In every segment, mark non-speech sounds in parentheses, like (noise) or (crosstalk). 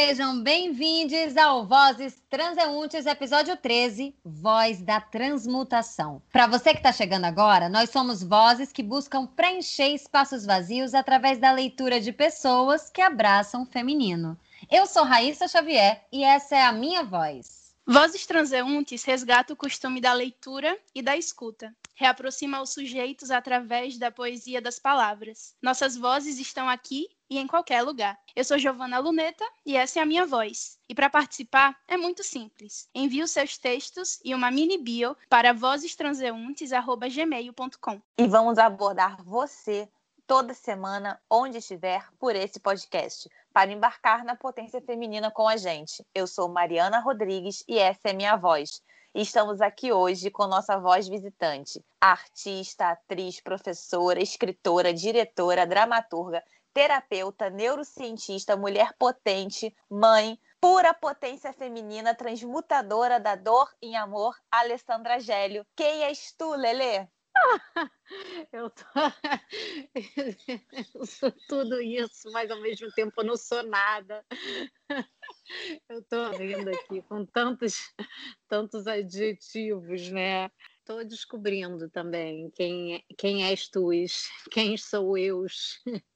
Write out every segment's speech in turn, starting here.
sejam bem-vindos ao Vozes Transeuntes, episódio 13, Voz da Transmutação. Para você que está chegando agora, nós somos vozes que buscam preencher espaços vazios através da leitura de pessoas que abraçam o feminino. Eu sou Raíssa Xavier e essa é a minha voz. Vozes Transeuntes resgata o costume da leitura e da escuta reaproxima os sujeitos através da poesia das palavras. Nossas vozes estão aqui e em qualquer lugar. Eu sou Giovana Luneta e essa é a minha voz. E para participar é muito simples. Envie os seus textos e uma mini bio para vozestranseuntes@gmail.com. E vamos abordar você toda semana, onde estiver, por esse podcast, para embarcar na potência feminina com a gente. Eu sou Mariana Rodrigues e essa é minha voz. E estamos aqui hoje com nossa voz visitante, artista, atriz, professora, escritora, diretora, dramaturga, terapeuta, neurocientista, mulher potente, mãe, pura potência feminina, transmutadora da dor em amor, Alessandra Gélio. Quem és tu, Lelê? (laughs) Eu, tô... (laughs) eu sou tudo isso, mas ao mesmo tempo eu não sou nada. (laughs) Eu estou rindo aqui com tantos, tantos adjetivos, né? Estou descobrindo também quem, quem és tu, quem sou eu.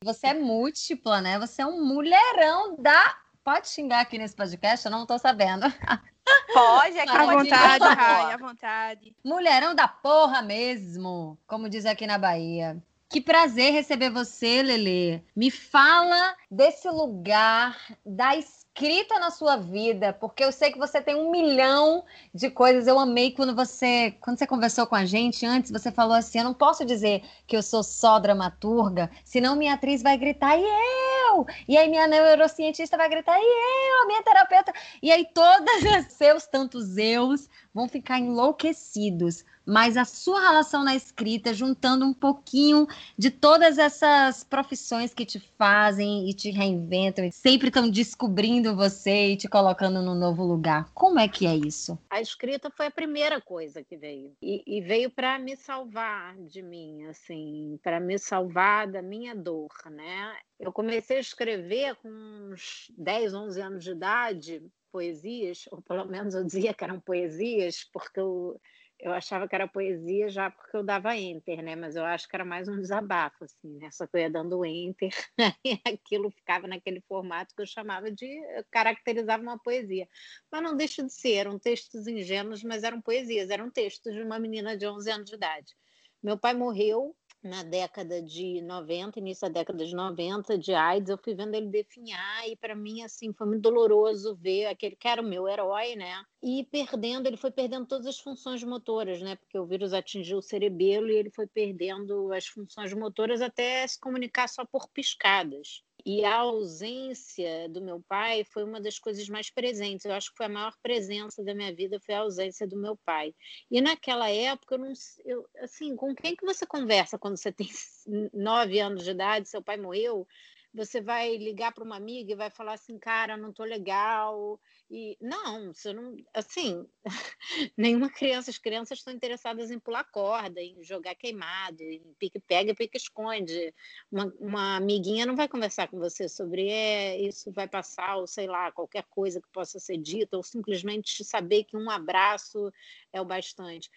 Você é múltipla, né? Você é um mulherão da. Pode xingar aqui nesse podcast? Eu não estou sabendo. (laughs) Pode, aqui à vontade, Rai, à vontade. Mulherão da porra mesmo, como diz aqui na Bahia. Que prazer receber você, Lele. Me fala desse lugar da escrita na sua vida, porque eu sei que você tem um milhão de coisas. Eu amei quando você, quando você conversou com a gente antes, você falou assim: eu não posso dizer que eu sou só dramaturga, senão minha atriz vai gritar e eu. E aí minha neurocientista vai gritar e eu, a minha terapeuta. E aí todos os (laughs) seus tantos eus vão ficar enlouquecidos mas a sua relação na escrita, juntando um pouquinho de todas essas profissões que te fazem e te reinventam, e sempre estão descobrindo você e te colocando num novo lugar. Como é que é isso? A escrita foi a primeira coisa que veio. E, e veio para me salvar de mim, assim, para me salvar da minha dor, né? Eu comecei a escrever com uns 10, 11 anos de idade, poesias, ou pelo menos eu dizia que eram poesias, porque eu eu achava que era poesia já porque eu dava enter, né? Mas eu acho que era mais um desabafo, assim, né? Só que eu ia dando enter (laughs) e aquilo ficava naquele formato que eu chamava de. Caracterizava uma poesia. Mas não deixa de ser, eram textos ingênuos, mas eram poesias, eram textos de uma menina de 11 anos de idade. Meu pai morreu na década de 90, início da década de 90, de AIDS, eu fui vendo ele definhar e para mim assim foi muito doloroso ver aquele que era o meu herói, né? E perdendo, ele foi perdendo todas as funções motoras, né? Porque o vírus atingiu o cerebelo e ele foi perdendo as funções motoras até se comunicar só por piscadas. E a ausência do meu pai foi uma das coisas mais presentes. Eu acho que foi a maior presença da minha vida foi a ausência do meu pai. E naquela época, eu não, eu, assim, com quem que você conversa quando você tem (laughs) nove anos de idade, seu pai morreu? Você vai ligar para uma amiga e vai falar assim, cara, não tô legal, e não, você não, assim, (laughs) nenhuma criança, as crianças estão interessadas em pular corda, em jogar queimado, em pique pega, pique esconde. Uma, uma amiguinha não vai conversar com você sobre é, isso vai passar ou sei lá, qualquer coisa que possa ser dita ou simplesmente saber que um abraço é o bastante.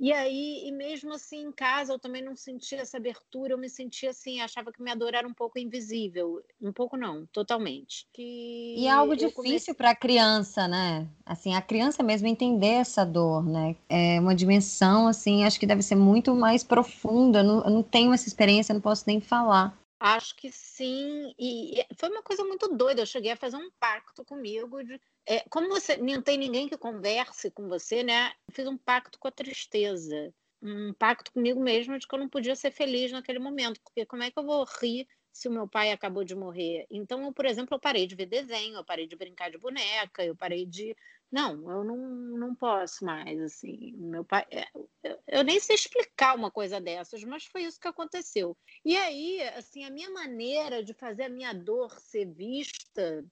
E aí, e mesmo assim em casa, eu também não sentia essa abertura, eu me sentia assim, achava que minha dor era um pouco invisível. Um pouco não, totalmente. Que e é algo difícil comecei... para a criança, né? Assim, a criança mesmo entender essa dor, né? É uma dimensão, assim, acho que deve ser muito mais profunda. Eu não, eu não tenho essa experiência, não posso nem falar. Acho que sim, e foi uma coisa muito doida. Eu cheguei a fazer um pacto comigo de é, como você não tem ninguém que converse com você, né? Eu fiz um pacto com a tristeza, um pacto comigo mesma de que eu não podia ser feliz naquele momento, porque como é que eu vou rir se o meu pai acabou de morrer? Então, eu, por exemplo, eu parei de ver desenho, eu parei de brincar de boneca, eu parei de não, eu não, não posso mais, assim, meu pai, é, eu, eu nem sei explicar uma coisa dessas, mas foi isso que aconteceu. E aí, assim, a minha maneira de fazer a minha dor ser vista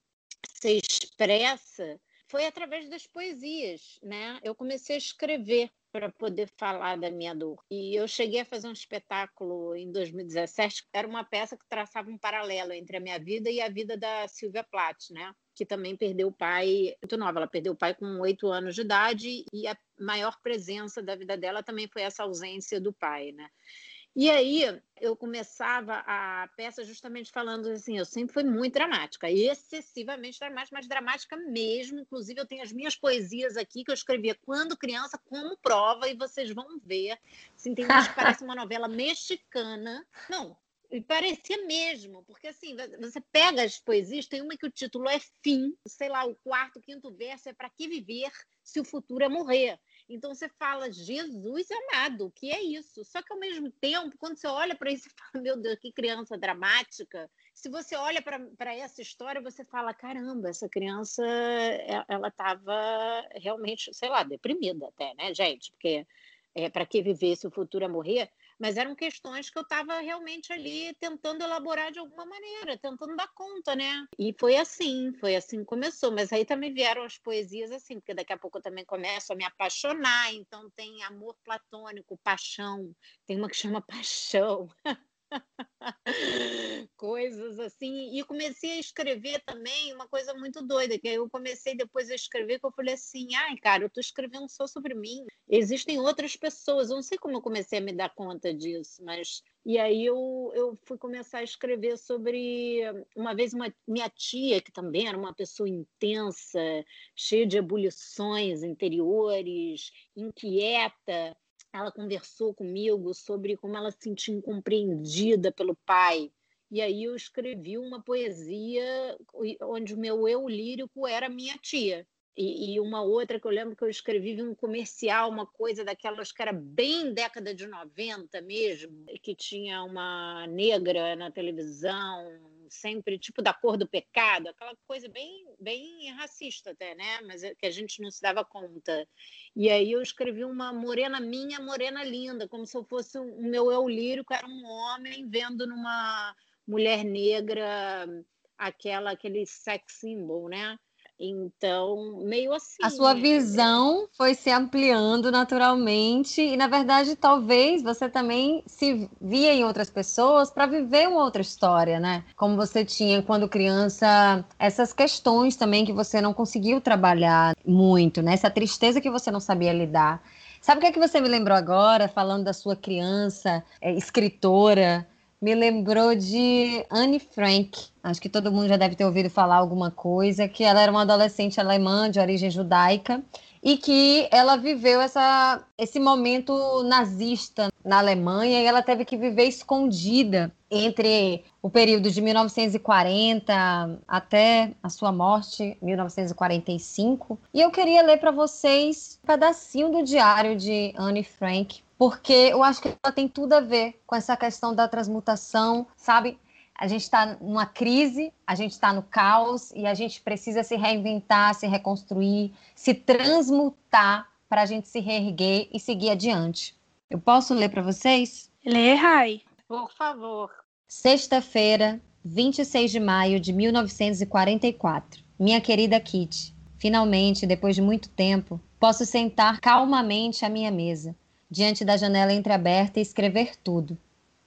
ser expressa foi através das poesias, né? Eu comecei a escrever para poder falar da minha dor. E eu cheguei a fazer um espetáculo em 2017, era uma peça que traçava um paralelo entre a minha vida e a vida da Silvia Plath, né? Que também perdeu o pai muito nova. Ela perdeu o pai com oito anos de idade e a maior presença da vida dela também foi essa ausência do pai, né? E aí eu começava a peça justamente falando assim, eu sempre fui muito dramática, excessivamente dramática, mas dramática mesmo. Inclusive eu tenho as minhas poesias aqui que eu escrevia quando criança como prova e vocês vão ver. Assim, tem que parece uma novela mexicana. Não, e parecia mesmo, porque assim, você pega as poesias, tem uma que o título é Fim, sei lá, o quarto, quinto verso é Para que viver se o futuro é morrer? Então você fala, Jesus amado, o que é isso? Só que ao mesmo tempo, quando você olha para isso e (laughs) fala, meu Deus, que criança dramática. Se você olha para essa história, você fala, caramba, essa criança, é, ela estava realmente, sei lá, deprimida até, né, gente? Porque é, para que viver se o futuro é morrer? Mas eram questões que eu estava realmente ali tentando elaborar de alguma maneira, tentando dar conta, né? E foi assim, foi assim que começou. Mas aí também vieram as poesias assim, porque daqui a pouco eu também começo a me apaixonar, então tem amor platônico, paixão, tem uma que chama (laughs) paixão. (laughs) coisas assim. E comecei a escrever também uma coisa muito doida, que eu comecei depois a escrever, que eu falei assim, ai, cara, eu tô escrevendo só sobre mim. Existem outras pessoas. Eu não sei como eu comecei a me dar conta disso, mas e aí eu, eu fui começar a escrever sobre uma vez uma minha tia, que também era uma pessoa intensa, cheia de ebulições interiores, inquieta ela conversou comigo sobre como ela se sentia incompreendida pelo pai. E aí eu escrevi uma poesia onde o meu eu lírico era minha tia. E, e, uma outra que eu lembro que eu escrevi um comercial, uma coisa daquelas que era bem década de 90 mesmo, que tinha uma negra na televisão, sempre tipo da cor do pecado, aquela coisa bem, bem racista até, né? Mas é que a gente não se dava conta. E aí eu escrevi uma morena minha, morena linda, como se eu fosse o meu eu lírico, era um homem vendo numa mulher negra aquela aquele sex symbol, né? Então, meio assim. A sua né? visão foi se ampliando naturalmente, e na verdade, talvez você também se via em outras pessoas para viver uma outra história, né? Como você tinha quando criança, essas questões também que você não conseguiu trabalhar muito, né? Essa tristeza que você não sabia lidar. Sabe o que é que você me lembrou agora, falando da sua criança, é, escritora? Me lembrou de Anne Frank. Acho que todo mundo já deve ter ouvido falar alguma coisa, que ela era uma adolescente alemã de origem judaica e que ela viveu essa, esse momento nazista na Alemanha e ela teve que viver escondida entre o período de 1940 até a sua morte, 1945. E eu queria ler para vocês um pedacinho do diário de Anne Frank, porque eu acho que ela tem tudo a ver com essa questão da transmutação, sabe? A gente está numa crise, a gente está no caos e a gente precisa se reinventar, se reconstruir, se transmutar para a gente se reerguer e seguir adiante. Eu posso ler para vocês? Lê, Rai. Por favor. Sexta-feira, 26 de maio de 1944. Minha querida Kitty, finalmente, depois de muito tempo, posso sentar calmamente à minha mesa diante da janela entreaberta e escrever tudo,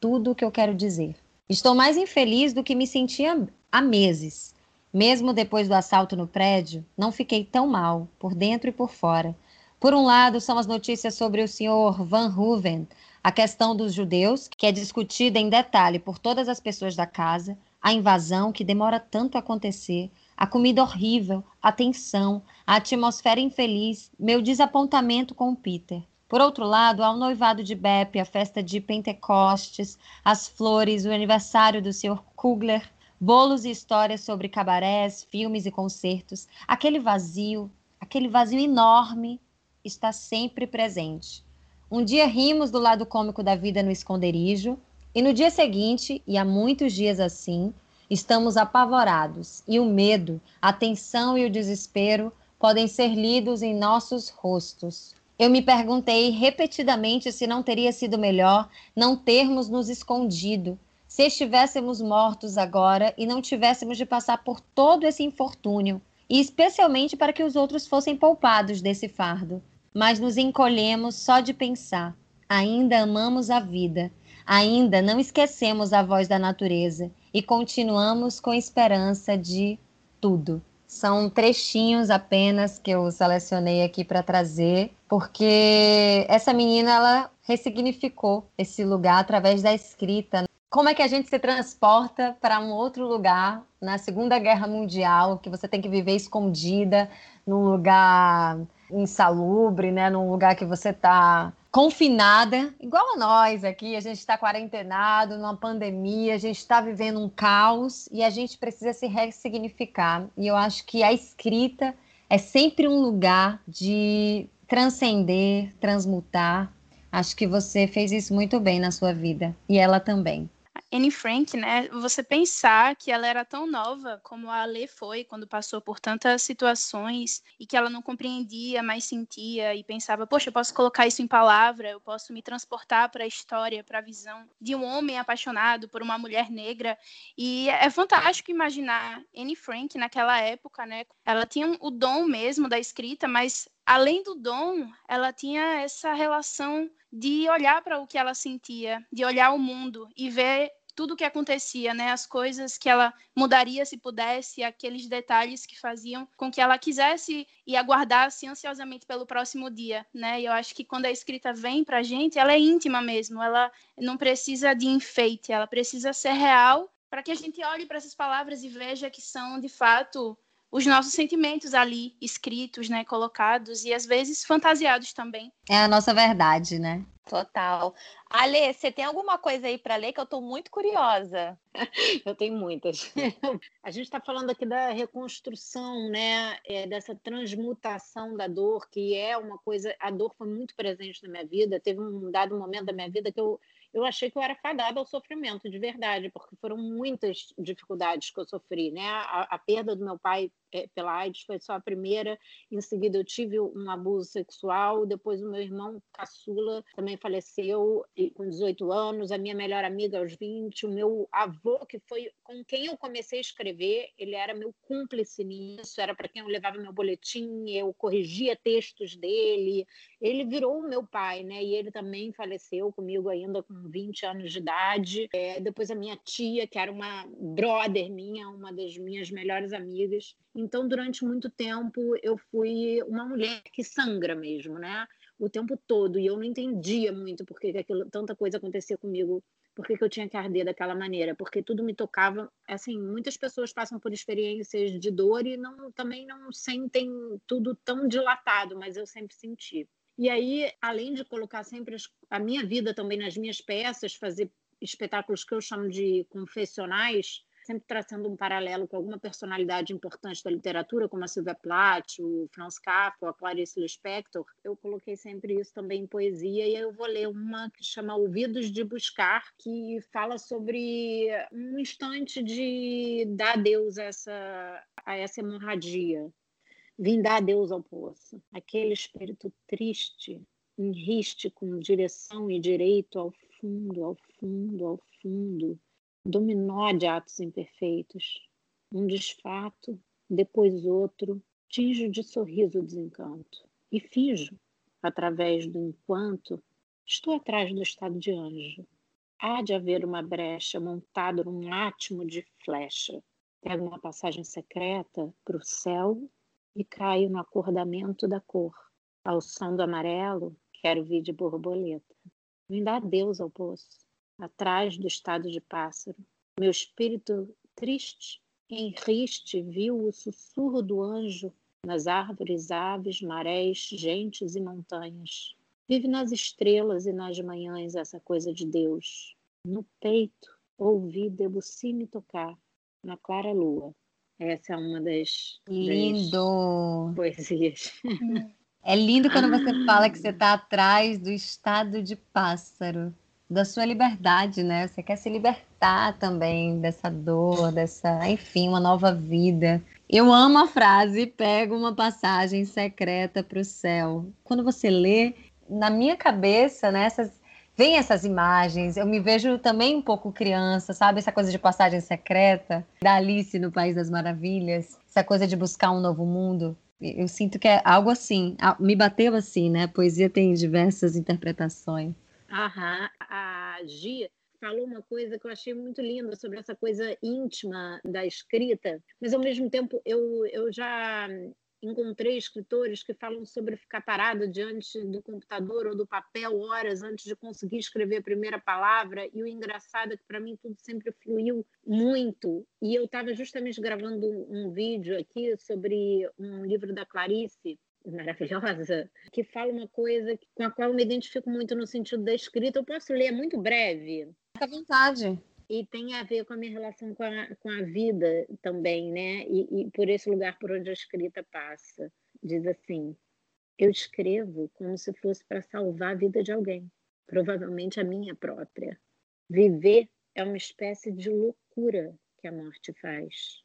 tudo o que eu quero dizer. Estou mais infeliz do que me sentia há meses. Mesmo depois do assalto no prédio, não fiquei tão mal, por dentro e por fora. Por um lado, são as notícias sobre o senhor Van Hooven, a questão dos judeus, que é discutida em detalhe por todas as pessoas da casa, a invasão que demora tanto a acontecer, a comida horrível, a tensão, a atmosfera infeliz, meu desapontamento com o Peter. Por outro lado, há o noivado de Beppe, a festa de Pentecostes, as flores, o aniversário do Sr. Kugler, bolos e histórias sobre cabarés, filmes e concertos. Aquele vazio, aquele vazio enorme, está sempre presente. Um dia rimos do lado cômico da vida no esconderijo, e no dia seguinte, e há muitos dias assim, estamos apavorados, e o medo, a tensão e o desespero podem ser lidos em nossos rostos. Eu me perguntei repetidamente se não teria sido melhor não termos nos escondido, se estivéssemos mortos agora e não tivéssemos de passar por todo esse infortúnio, e especialmente para que os outros fossem poupados desse fardo. Mas nos encolhemos só de pensar. Ainda amamos a vida, ainda não esquecemos a voz da natureza e continuamos com esperança de tudo. São trechinhos apenas que eu selecionei aqui para trazer, porque essa menina ela ressignificou esse lugar através da escrita. Como é que a gente se transporta para um outro lugar na Segunda Guerra Mundial, que você tem que viver escondida num lugar insalubre, né? Num lugar que você está confinada, igual a nós aqui, a gente está quarentenado, numa pandemia, a gente está vivendo um caos e a gente precisa se ressignificar. E eu acho que a escrita é sempre um lugar de transcender, transmutar. Acho que você fez isso muito bem na sua vida e ela também. Anne Frank, né? Você pensar que ela era tão nova como a Lê foi quando passou por tantas situações e que ela não compreendia, mas sentia e pensava, poxa, eu posso colocar isso em palavra, eu posso me transportar para a história, para a visão de um homem apaixonado por uma mulher negra. E é fantástico imaginar Anne Frank naquela época, né? Ela tinha o dom mesmo da escrita, mas além do dom, ela tinha essa relação de olhar para o que ela sentia, de olhar o mundo e ver tudo o que acontecia, né? As coisas que ela mudaria se pudesse, aqueles detalhes que faziam com que ela quisesse e aguardasse ansiosamente pelo próximo dia, né? E eu acho que quando a escrita vem para a gente, ela é íntima mesmo, ela não precisa de enfeite, ela precisa ser real para que a gente olhe para essas palavras e veja que são de fato os nossos sentimentos ali escritos, né, colocados e às vezes fantasiados também. É a nossa verdade, né? Total. Ale, você tem alguma coisa aí para ler que eu estou muito curiosa? (laughs) eu tenho muitas. (laughs) a gente está falando aqui da reconstrução, né? É, dessa transmutação da dor, que é uma coisa. A dor foi muito presente na minha vida. Teve um dado momento da minha vida que eu eu achei que eu era fadada ao sofrimento, de verdade, porque foram muitas dificuldades que eu sofri, né? A, a perda do meu pai é, pela AIDS foi só a primeira, em seguida eu tive um abuso sexual, depois o meu irmão caçula também faleceu com 18 anos, a minha melhor amiga aos 20, o meu avô, que foi com quem eu comecei a escrever, ele era meu cúmplice nisso, era para quem eu levava meu boletim, eu corrigia textos dele, ele virou o meu pai, né? E ele também faleceu comigo ainda com 20 anos de idade. É, depois a minha tia, que era uma brother minha, uma das minhas melhores amigas. Então, durante muito tempo, eu fui uma mulher que sangra mesmo, né? O tempo todo. E eu não entendia muito por que tanta coisa acontecia comigo por que, que, eu tinha que arder daquela maneira, porque tudo me tocava. Assim, muitas pessoas passam por experiências de dor e não, também não sentem tudo tão dilatado, mas eu sempre senti. E aí, além de colocar sempre a minha vida também nas minhas peças, fazer espetáculos que eu chamo de confessionais, sempre traçando um paralelo com alguma personalidade importante da literatura, como a Sylvia Plath, o Franz Kafka, a Clarice Lispector, eu coloquei sempre isso também em poesia, e eu vou ler uma que chama Ouvidos de Buscar, que fala sobre um instante de dar adeus essa, a essa hemorragia, Vim dar Deus ao poço. Aquele espírito triste, enriste com direção e direito ao fundo, ao fundo, ao fundo. Dominó de atos imperfeitos. Um desfato, depois outro. Tinjo de sorriso o desencanto. E finjo, através do enquanto, estou atrás do estado de anjo. Há de haver uma brecha montada num átimo de flecha. Pego uma passagem secreta para o céu e caio no acordamento da cor. Ao som do amarelo, quero vir de borboleta. Me dá Deus ao poço, atrás do estado de pássaro. Meu espírito triste, enriste, viu o sussurro do anjo nas árvores, aves, marés, gentes e montanhas. Vive nas estrelas e nas manhãs essa coisa de Deus. No peito, ouvi Debussy tocar, na clara lua. Essa é uma das, lindo. Das poesias. É lindo quando você fala que você está (laughs) atrás do estado de pássaro, da sua liberdade, né? Você quer se libertar também dessa dor, dessa, enfim, uma nova vida. Eu amo a frase, pego uma passagem secreta para o céu. Quando você lê, na minha cabeça, né, essas vem essas imagens. Eu me vejo também um pouco criança, sabe? Essa coisa de passagem secreta, da Alice no País das Maravilhas, essa coisa de buscar um novo mundo. Eu sinto que é algo assim, me bateu assim, né? A poesia tem diversas interpretações. Aham, a Gia falou uma coisa que eu achei muito linda sobre essa coisa íntima da escrita, mas ao mesmo tempo eu, eu já encontrei escritores que falam sobre ficar parado diante do computador ou do papel horas antes de conseguir escrever a primeira palavra. E o engraçado é que para mim tudo sempre fluiu muito. E eu estava justamente gravando um, um vídeo aqui sobre um livro da Clarice, maravilhosa, que fala uma coisa com a qual eu me identifico muito no sentido da escrita. Eu posso ler, é muito breve. Fica à vontade e tem a ver com a minha relação com a, com a vida também, né? E, e por esse lugar por onde a escrita passa. Diz assim: eu escrevo como se fosse para salvar a vida de alguém, provavelmente a minha própria. Viver é uma espécie de loucura que a morte faz.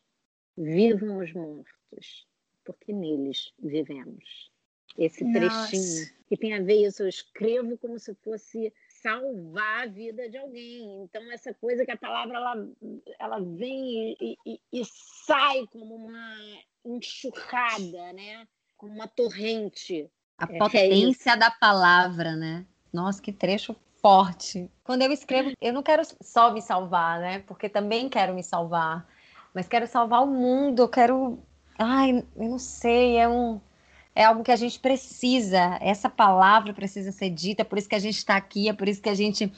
Vivam os mortos, porque neles vivemos. Esse Nossa. trechinho que tem a ver isso, eu escrevo como se fosse salvar a vida de alguém. Então, essa coisa que a palavra ela, ela vem e, e, e sai como uma enxurrada, né? Como uma torrente. A é, potência é da palavra, né? Nossa, que trecho forte. Quando eu escrevo, eu não quero só me salvar, né? Porque também quero me salvar. Mas quero salvar o mundo, eu quero. Ai, eu não sei, é um é algo que a gente precisa, essa palavra precisa ser dita, por isso que a gente está aqui, é por isso que a gente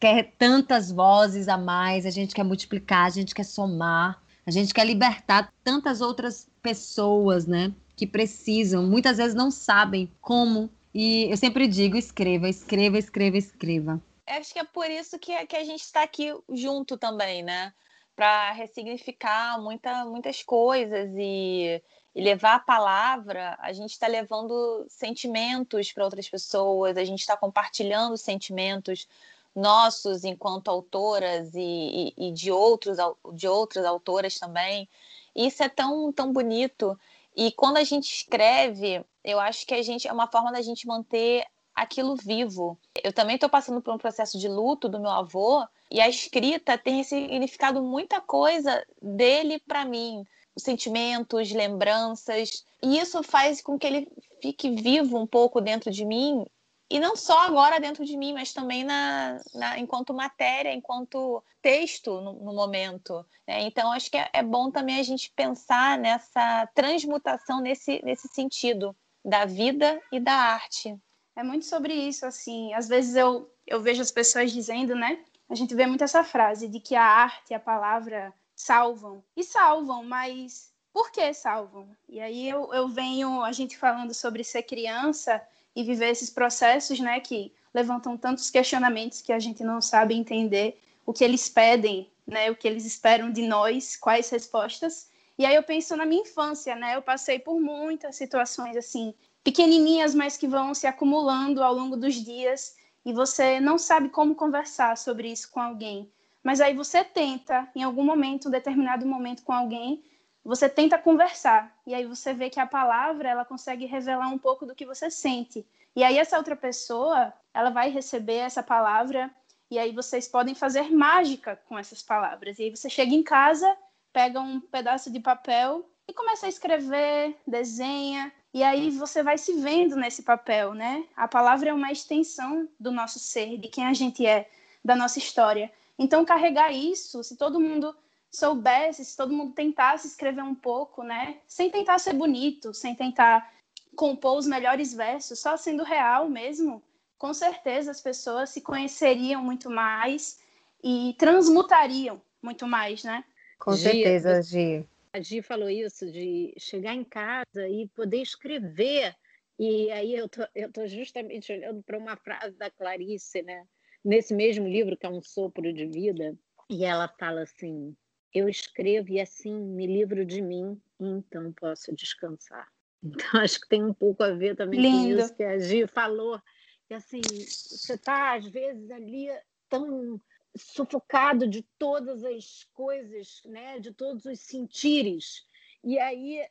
quer tantas vozes a mais, a gente quer multiplicar, a gente quer somar, a gente quer libertar tantas outras pessoas, né, que precisam, muitas vezes não sabem como. E eu sempre digo: escreva, escreva, escreva, escreva. Acho que é por isso que, que a gente está aqui junto também, né? Para ressignificar muita, muitas coisas e e levar a palavra, a gente está levando sentimentos para outras pessoas, a gente está compartilhando sentimentos nossos enquanto autoras e, e, e, de, outros, de outras autoras também. Isso é tão, tão bonito. E quando a gente escreve, eu acho que a gente é uma forma da gente manter aquilo vivo. Eu também estou passando por um processo de luto do meu avô e a escrita tem significado muita coisa dele para mim sentimentos, lembranças, e isso faz com que ele fique vivo um pouco dentro de mim, e não só agora dentro de mim, mas também na, na enquanto matéria, enquanto texto no, no momento. Né? Então, acho que é, é bom também a gente pensar nessa transmutação nesse, nesse sentido da vida e da arte. É muito sobre isso, assim. Às vezes eu, eu vejo as pessoas dizendo, né? A gente vê muito essa frase de que a arte, a palavra, salvam. E salvam, mas por que salvam? E aí eu, eu venho, a gente falando sobre ser criança e viver esses processos, né, que levantam tantos questionamentos que a gente não sabe entender o que eles pedem, né, o que eles esperam de nós, quais respostas. E aí eu penso na minha infância, né, eu passei por muitas situações assim, pequenininhas, mas que vão se acumulando ao longo dos dias e você não sabe como conversar sobre isso com alguém. Mas aí você tenta, em algum momento, um determinado momento com alguém, você tenta conversar. E aí você vê que a palavra, ela consegue revelar um pouco do que você sente. E aí essa outra pessoa, ela vai receber essa palavra e aí vocês podem fazer mágica com essas palavras. E aí você chega em casa, pega um pedaço de papel e começa a escrever, desenha, e aí você vai se vendo nesse papel, né? A palavra é uma extensão do nosso ser, de quem a gente é, da nossa história. Então, carregar isso, se todo mundo soubesse, se todo mundo tentasse escrever um pouco, né? Sem tentar ser bonito, sem tentar compor os melhores versos, só sendo real mesmo, com certeza as pessoas se conheceriam muito mais e transmutariam muito mais, né? Com certeza, Gi. A Gi falou isso, de chegar em casa e poder escrever. E aí eu tô, eu tô justamente olhando para uma frase da Clarice, né? nesse mesmo livro, que é Um Sopro de Vida, e ela fala assim: Eu escrevo e assim me livro de mim, e então posso descansar. (laughs) Então, acho que tem um pouco a ver também Lindo. com isso que a Gi falou. Que assim, você está, às vezes, ali tão sufocado de todas as coisas, né? de todos os sentires. E aí,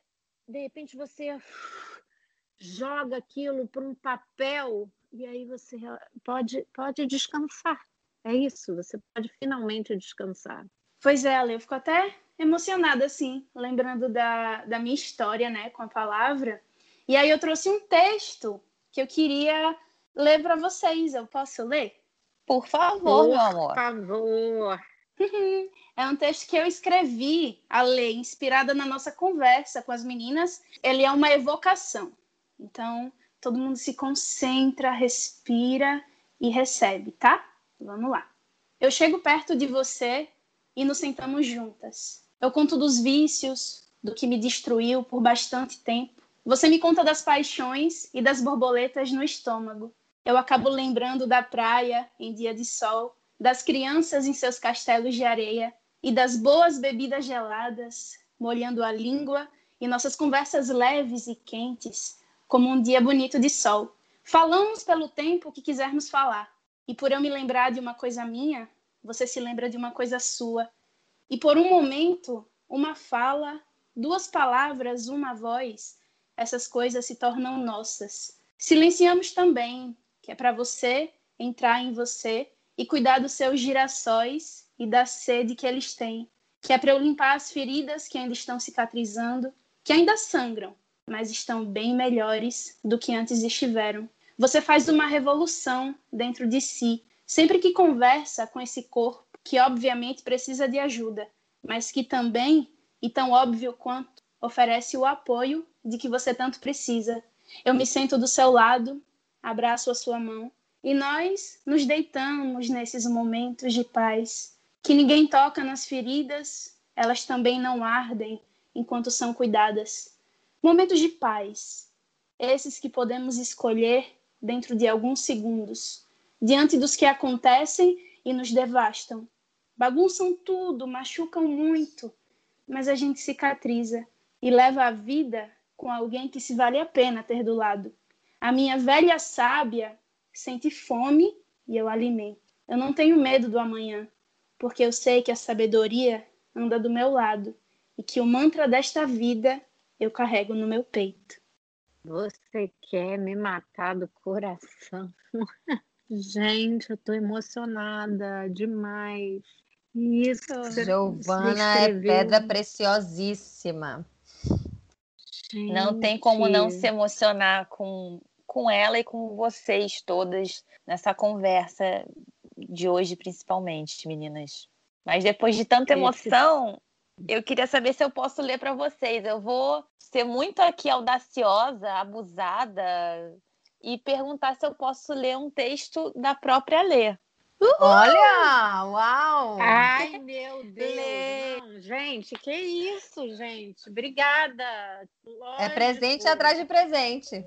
de repente, você joga aquilo para um papel e aí você pode, pode descansar. É isso, você pode finalmente descansar. Pois é, eu fico até emocionada, assim, lembrando da, da minha história, né, com a palavra. E aí eu trouxe um texto que eu queria ler para vocês. Eu posso ler? Por favor, Por meu amor. favor. (laughs) É um texto que eu escrevi, a lei, inspirada na nossa conversa com as meninas. Ele é uma evocação. Então, todo mundo se concentra, respira e recebe, tá? Vamos lá. Eu chego perto de você e nos sentamos juntas. Eu conto dos vícios, do que me destruiu por bastante tempo. Você me conta das paixões e das borboletas no estômago. Eu acabo lembrando da praia em dia de sol, das crianças em seus castelos de areia e das boas bebidas geladas, molhando a língua e nossas conversas leves e quentes, como um dia bonito de sol. Falamos pelo tempo que quisermos falar. E por eu me lembrar de uma coisa minha, você se lembra de uma coisa sua. E por um momento, uma fala, duas palavras, uma voz, essas coisas se tornam nossas. Silenciamos também, que é para você entrar em você e cuidar dos seus girassóis e da sede que eles têm, que é para eu limpar as feridas que ainda estão cicatrizando, que ainda sangram, mas estão bem melhores do que antes estiveram. Você faz uma revolução dentro de si, sempre que conversa com esse corpo que obviamente precisa de ajuda, mas que também, e tão óbvio quanto, oferece o apoio de que você tanto precisa. Eu me sento do seu lado, abraço a sua mão e nós nos deitamos nesses momentos de paz, que ninguém toca nas feridas, elas também não ardem enquanto são cuidadas. Momentos de paz, esses que podemos escolher dentro de alguns segundos, diante dos que acontecem e nos devastam. Bagunçam tudo, machucam muito, mas a gente cicatriza e leva a vida com alguém que se vale a pena ter do lado. A minha velha sábia sente fome e eu alimento. Eu não tenho medo do amanhã, porque eu sei que a sabedoria anda do meu lado e que o mantra desta vida eu carrego no meu peito. Você quer me matar do coração? (laughs) Gente, eu tô emocionada demais. Isso. Giovana é pedra preciosíssima. Gente. Não tem como não se emocionar com com ela e com vocês todas nessa conversa de hoje, principalmente, meninas. Mas depois de tanta emoção, eu queria saber se eu posso ler para vocês. Eu vou ser muito aqui audaciosa, abusada e perguntar se eu posso ler um texto da própria Lê. Uhul! Olha! Uau! Ai, meu Deus! Não, gente, que isso, gente? Obrigada! Lógico. É presente atrás de presente.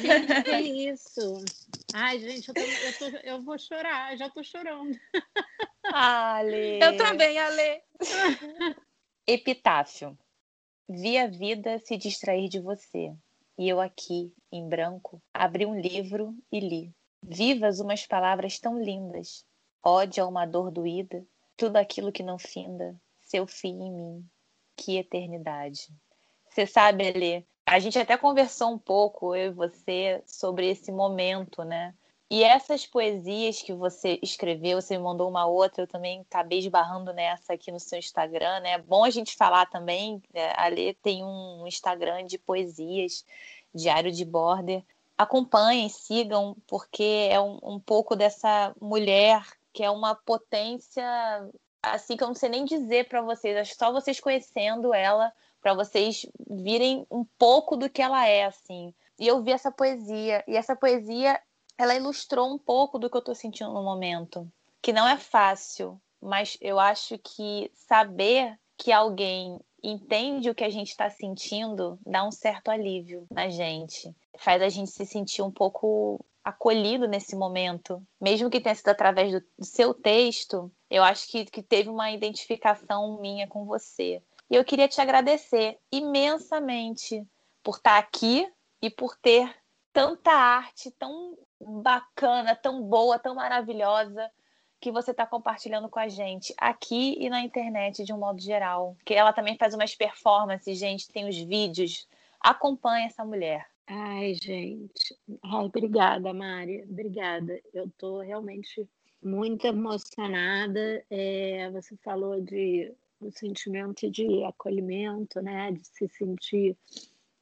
Gente, que (laughs) isso! Ai, gente, eu, tô, eu, tô, eu vou chorar, já tô chorando. Ale. Eu também, Ale. (laughs) Epitáfio. Vi a vida se distrair de você, e eu aqui, em branco, abri um livro e li Vivas umas palavras tão lindas, ódio a uma dor doída, tudo aquilo que não finda, seu fim em mim, que eternidade. Você sabe, Elê, a gente até conversou um pouco, eu e você, sobre esse momento, né? E essas poesias que você escreveu, você me mandou uma outra, eu também acabei esbarrando nessa aqui no seu Instagram, né? É bom a gente falar também, né? tem um Instagram de poesias, Diário de Border, acompanhem, sigam, porque é um, um pouco dessa mulher que é uma potência assim que eu não sei nem dizer para vocês, acho que só vocês conhecendo ela para vocês virem um pouco do que ela é assim. E eu vi essa poesia e essa poesia ela ilustrou um pouco do que eu estou sentindo no momento, que não é fácil, mas eu acho que saber que alguém entende o que a gente está sentindo dá um certo alívio na gente. Faz a gente se sentir um pouco acolhido nesse momento, mesmo que tenha sido através do, seu texto, eu acho que, que teve uma identificação minha com você. E eu queria te agradecer imensamente por estar aqui e por ter tanta arte tão bacana, tão boa, tão maravilhosa que você está compartilhando com a gente aqui e na internet de um modo geral. Que ela também faz umas performances, gente, tem os vídeos. Acompanhe essa mulher. Ai, gente. Ai, obrigada, Mari. Obrigada. Eu estou realmente muito emocionada. É, você falou de o sentimento de acolhimento, né? De se sentir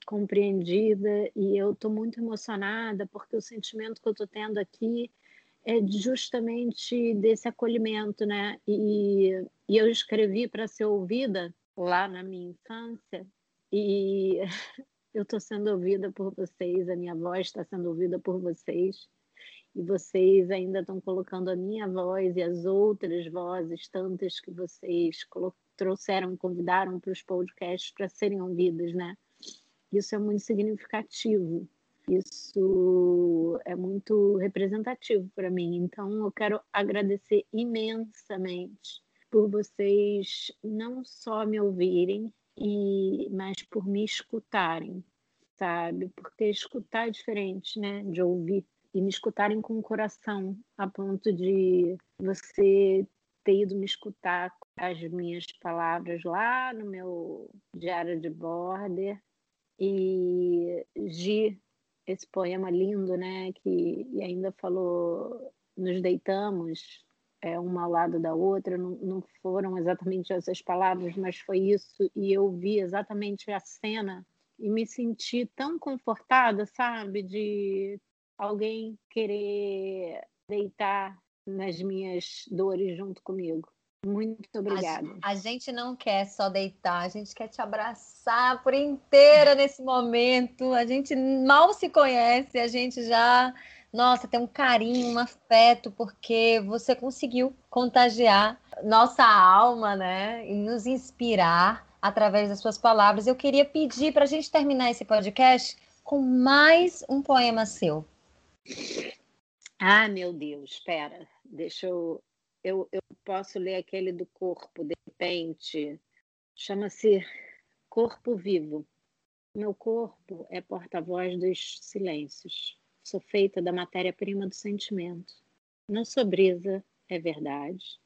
compreendida. E eu estou muito emocionada porque o sentimento que eu estou tendo aqui é justamente desse acolhimento, né? E, e eu escrevi para ser ouvida lá na minha infância e (laughs) eu estou sendo ouvida por vocês, a minha voz está sendo ouvida por vocês e vocês ainda estão colocando a minha voz e as outras vozes, tantas que vocês trouxeram, convidaram para os podcasts para serem ouvidas, né? Isso é muito significativo. Isso é muito representativo para mim. Então, eu quero agradecer imensamente por vocês não só me ouvirem, e mas por me escutarem, sabe? Porque escutar é diferente, né, de ouvir e me escutarem com o coração, a ponto de você ter ido me escutar as minhas palavras lá no meu diário de border e Gi, esse poema lindo, né, que e ainda falou nos deitamos é, uma ao lado da outra, não, não foram exatamente essas palavras, mas foi isso e eu vi exatamente a cena e me senti tão confortada, sabe, de alguém querer deitar nas minhas dores junto comigo. Muito obrigada. A, a, gente não quer só deitar, a gente quer te abraçar por inteira nesse momento. A gente mal se conhece, a gente já, nossa, tem um carinho, um afeto, porque você conseguiu contagiar nossa alma, né? E nos inspirar através das suas palavras. Eu queria pedir para a gente terminar esse podcast com mais um poema seu. Ah, meu Deus, espera, deixa eu, eu. Eu posso ler aquele do corpo, de repente. Chama-se Corpo Vivo. Meu corpo é porta-voz dos silêncios. Sou feita da matéria-prima do sentimento. Não sou brisa, é verdade.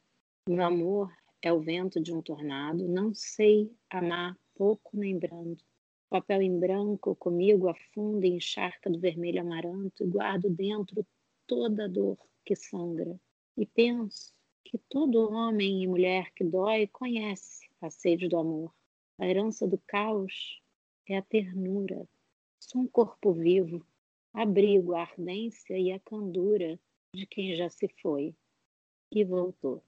Meu amor é o vento de um tornado. Não sei amar pouco nem brando. Papel em branco comigo afunda em encharca do vermelho amaranto e guardo dentro toda a dor que sangra. E penso que todo homem e mulher que dói conhece a sede do amor. A herança do caos é a ternura. Sou um corpo vivo, abrigo a ardência e a candura de quem já se foi e voltou.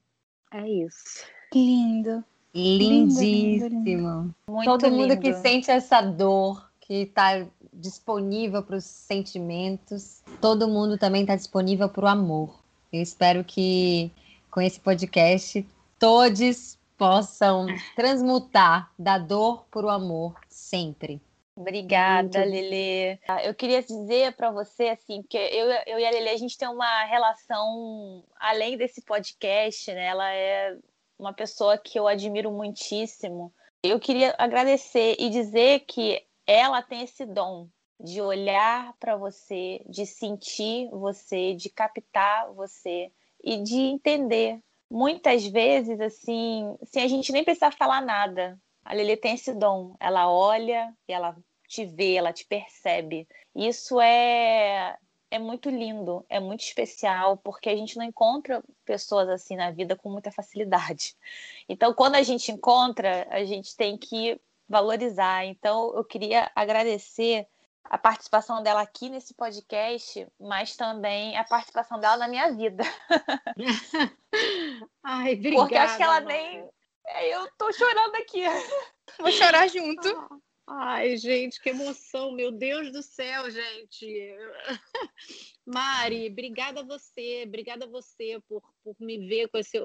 É isso. Lindo. Lindíssimo. Muito Todo mundo lindo. que sente essa dor, que está disponível para os sentimentos, todo mundo também está disponível para o amor. Eu espero que com esse podcast todos possam transmutar da dor para o amor sempre. Obrigada, Muito. Lele. Eu queria dizer para você assim, que eu, eu e a Lele a gente tem uma relação além desse podcast, né? Ela é uma pessoa que eu admiro muitíssimo. Eu queria agradecer e dizer que ela tem esse dom de olhar para você, de sentir você, de captar você e de entender. Muitas vezes, assim, sem a gente nem precisar falar nada. A Lili tem esse dom. Ela olha, ela te vê, ela te percebe. Isso é é muito lindo, é muito especial, porque a gente não encontra pessoas assim na vida com muita facilidade. Então, quando a gente encontra, a gente tem que valorizar. Então, eu queria agradecer a participação dela aqui nesse podcast, mas também a participação dela na minha vida. (laughs) Ai, obrigada. Porque acho que ela nem. É, eu tô chorando aqui. Vou chorar junto. Ah. Ai, gente, que emoção, meu Deus do céu, gente. (laughs) Mari, obrigada a você, obrigada a você por, por me ver com esse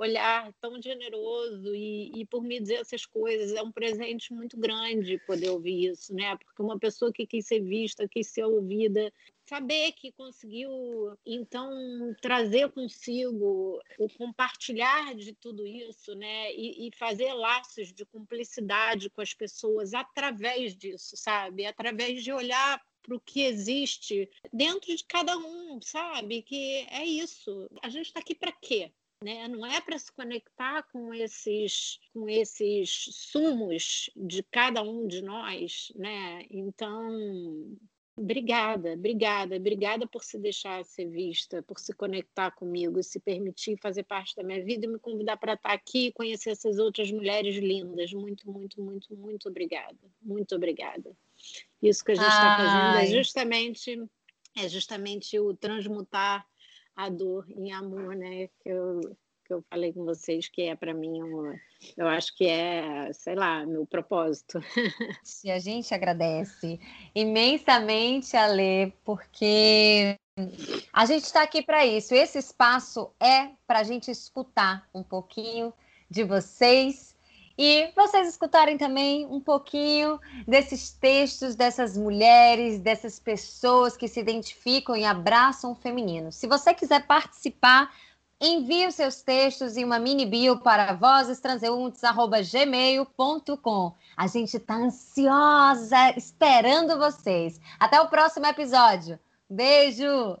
olhar tão generoso e, e por me dizer essas coisas. É um presente muito grande poder ouvir isso, né? Porque uma pessoa que quis ser vista, quis ser ouvida, saber que conseguiu então trazer consigo o compartilhar de tudo isso, né, e, e, fazer laços de cumplicidade com as pessoas através disso, sabe, através de olhar para o que existe dentro de cada um, sabe, que é isso. A gente está aqui para quê? Né? Não é para se conectar com esses, com esses sumos de cada um de nós, né? Então Obrigada, obrigada, obrigada por se deixar ser vista, por se conectar comigo, se permitir fazer parte da minha vida e me convidar para estar aqui e conhecer essas outras mulheres lindas. Muito, muito, muito, muito obrigada. Muito obrigada. Isso que a gente está fazendo é justamente, é justamente o transmutar a dor em amor, né? Que eu, que eu falei com vocês que é para mim um, eu acho que é, sei lá, meu propósito. (laughs) E a gente agradece imensamente, Ale, porque a gente está aqui para isso. Esse espaço é para a gente escutar um pouquinho de vocês e vocês escutarem também um pouquinho desses textos dessas mulheres, dessas pessoas que se identificam e abraçam o feminino. Se você quiser participar, envie os seus textos em uma mini bio para vozestranseuntes.gmail.com. A gente está ansiosa esperando vocês. Até o próximo episódio. Beijo!